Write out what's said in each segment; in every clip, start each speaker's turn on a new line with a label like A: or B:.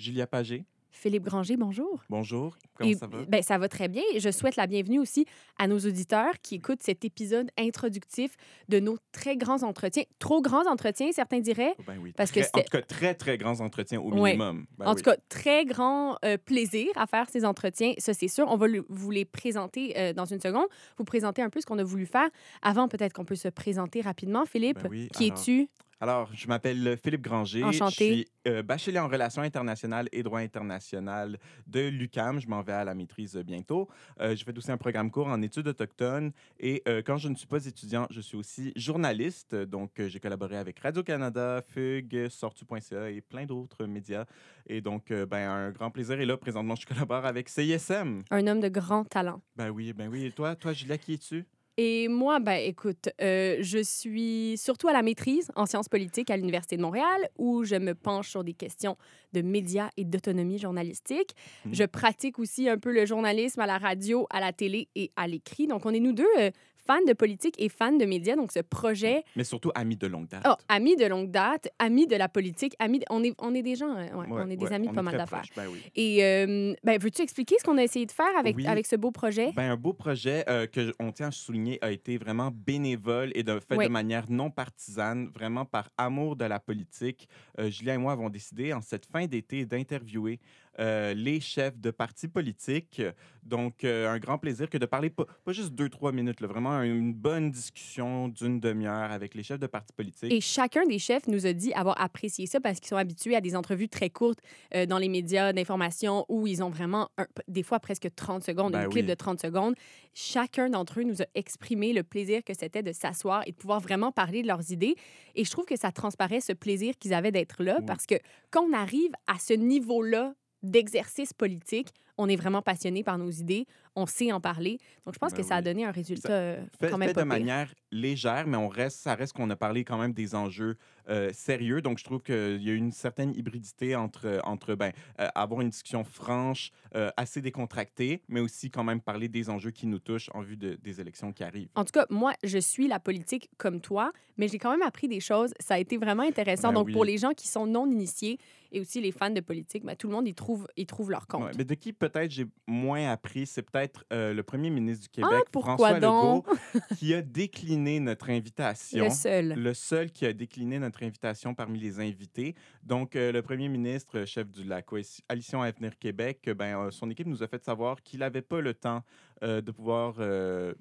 A: Julia Pagé.
B: Philippe Granger, bonjour.
A: Bonjour, comment
B: Et,
A: ça va?
B: Ben, ça va très bien. Je souhaite la bienvenue aussi à nos auditeurs qui écoutent cet épisode introductif de nos très grands entretiens. Trop grands entretiens, certains diraient.
A: Ben oui,
B: parce que
A: très- en
B: c'était-
A: tout cas, très, très grands entretiens au
B: Ouais.
A: minimum. Ben
B: en
A: oui.
B: tout cas, très grand euh, plaisir à faire ces entretiens, ça c'est sûr. On va le- vous les présenter euh, dans une seconde. Vous présenter un peu ce qu'on a voulu faire. Avant, peut-être qu'on peut se présenter rapidement. Philippe,
A: Ben oui,
B: qui es-tu?
A: Alors, je m'appelle Philippe Granger.
B: Enchanté.
A: Je suis euh, bachelier en relations internationales et droit international de l'UCAM. Je m'en vais à la maîtrise euh, bientôt. Euh, je fais aussi un programme court en études autochtones. Et euh, quand je ne suis pas étudiant, je suis aussi journaliste. Donc, euh, j'ai collaboré avec Radio-Canada, Fugue, Sortu.ca et plein d'autres médias. Et donc, ben, un grand plaisir. Et là, présentement, je collabore avec CISM.
B: Un homme de grand talent.
A: Ben oui, ben oui. Et toi, toi, Julia, qui es-tu?
B: Et moi, ben, écoute, euh, je suis surtout à la maîtrise en sciences politiques à l'Université de Montréal, où je me penche sur des questions de médias et d'autonomie journalistique.
A: Mhm.
B: Je pratique aussi un peu le journalisme à la radio, à la télé et à l'écrit. Donc, on est nous deux euh, fans de politique et fans de médias. Donc, ce projet,
A: Mais surtout amis de longue date.
B: oh, amis de longue date, amis de la politique, amis, de- on, est, on est des gens, euh, ouais,
A: Ouais,
B: on est des
A: ouais,
B: amis de pas mal d'affaires.
A: Ben oui.
B: Et euh, ben, veux-tu expliquer ce qu'on a essayé de faire avec,
A: Oui.
B: avec ce beau projet?
A: Ben, un beau projet euh, que on tient à souligner a été vraiment bénévole et de fait de manière non partisane, vraiment par amour de la politique. Euh, Julien et moi avons décidé en cette fin d'été d'interviewer euh, les chefs de partis politiques. Donc, euh, un grand plaisir que de parler pas, pas juste deux, trois minutes, là, vraiment une bonne discussion d'une demi-heure avec les chefs de partis politiques.
B: Et chacun des chefs nous a dit avoir apprécié ça parce qu'ils sont habitués à des entrevues très courtes euh, dans les médias d'information où ils ont vraiment, un- des fois presque 30 secondes,
A: Ben
B: une clip de 30 secondes. Chacun d'entre eux nous a exprimé le plaisir que c'était de s'asseoir et de pouvoir vraiment parler de leurs idées. Et je trouve que ça transparaît ce plaisir qu'ils avaient d'être là
A: Oui.
B: parce que quand on arrive à ce niveau-là d'exercice politique, on est vraiment passionné par nos idées, on sait en parler. Donc, je pense
A: Ben
B: que ça a donné un résultat euh,
A: fait,
B: quand même
A: fait
B: pas
A: de
B: pire.
A: manière légère, mais on reste, ça reste qu'on a parlé quand même des enjeux euh, sérieux. Donc, je trouve qu'il y a une certaine hybridité entre, entre ben, euh, avoir une discussion franche, euh, assez décontractée, mais aussi quand même parler des enjeux qui nous touchent en vue de- des élections qui arrivent.
B: En tout cas, moi, je suis la politique comme toi, mais j'ai quand même appris des choses. Ça a été vraiment intéressant.
A: Ben
B: Donc,
A: oui.
B: pour les gens qui sont non initiés et aussi les fans de politique, ben, tout le monde y trouve, y trouve leur compte.
A: Ouais, mais de qui peut-être j'ai moins appris, c'est peut-être euh, le premier ministre du Québec,
B: Ah, pourquoi
A: François? Legault, qui a décliné notre invitation.
B: Le seul.
A: le seul qui a décliné notre invitation parmi les invités. Donc, euh, le premier ministre, euh, chef de la coalition Avenir Québec, ben, son équipe nous a fait savoir qu'il n'avait pas le temps euh, de pouvoir euh,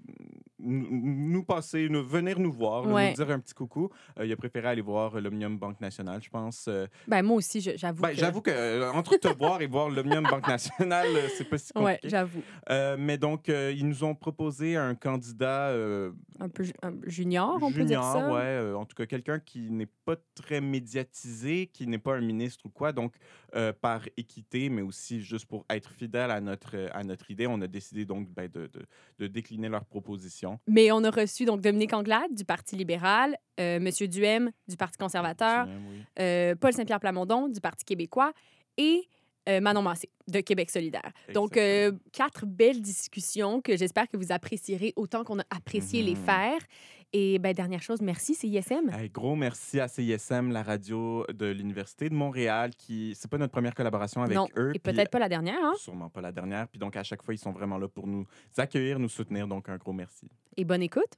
A: nous passer, nous, venir nous voir, là, nous dire un petit coucou. Euh, il a préféré aller voir l'Omnium Banque Nationale, je pense.
B: Ben, moi aussi, j'avoue.
A: ben,
B: que-
A: J'avoue que entre te voir et voir l'Omnium Banque Nationale, c'est pas si
B: Ouais,
A: compliqué.
B: j'avoue.
A: Euh, mais donc, euh, ils nous ont proposé un candidat euh,
B: Un peu ju- un junior, on peut dire
A: junior,
B: ça?
A: ouais, euh, en tout cas quelqu'un qui n'est pas très médiatisé, qui n'est pas un ministre ou quoi. Donc, euh, par équité, mais aussi juste pour être fidèle à notre, euh, à notre idée, on a décidé donc ben, de, de- de décliner leur proposition.
B: Mais on a reçu donc Dominique Anglade du Parti libéral, euh, Monsieur Duhem du Parti conservateur,
A: oui.
B: euh, Paul Saint-Pierre Plamondon du Parti québécois et euh, Manon Massé de Québec solidaire. Donc, euh, quatre belles discussions que j'espère que vous apprécierez autant qu'on a apprécié les
A: Mhm.
B: faire. Et ben, dernière chose, merci CISM.
A: Hey, gros merci à CISM, la radio de l'Université de Montréal, qui, c'est pas notre première collaboration avec
B: non,
A: eux.
B: et peut-être pas la dernière. Hein?
A: Sûrement pas la dernière. Puis donc, à chaque fois, ils sont vraiment là pour nous accueillir, nous soutenir. Donc, un gros merci.
B: Et bonne écoute.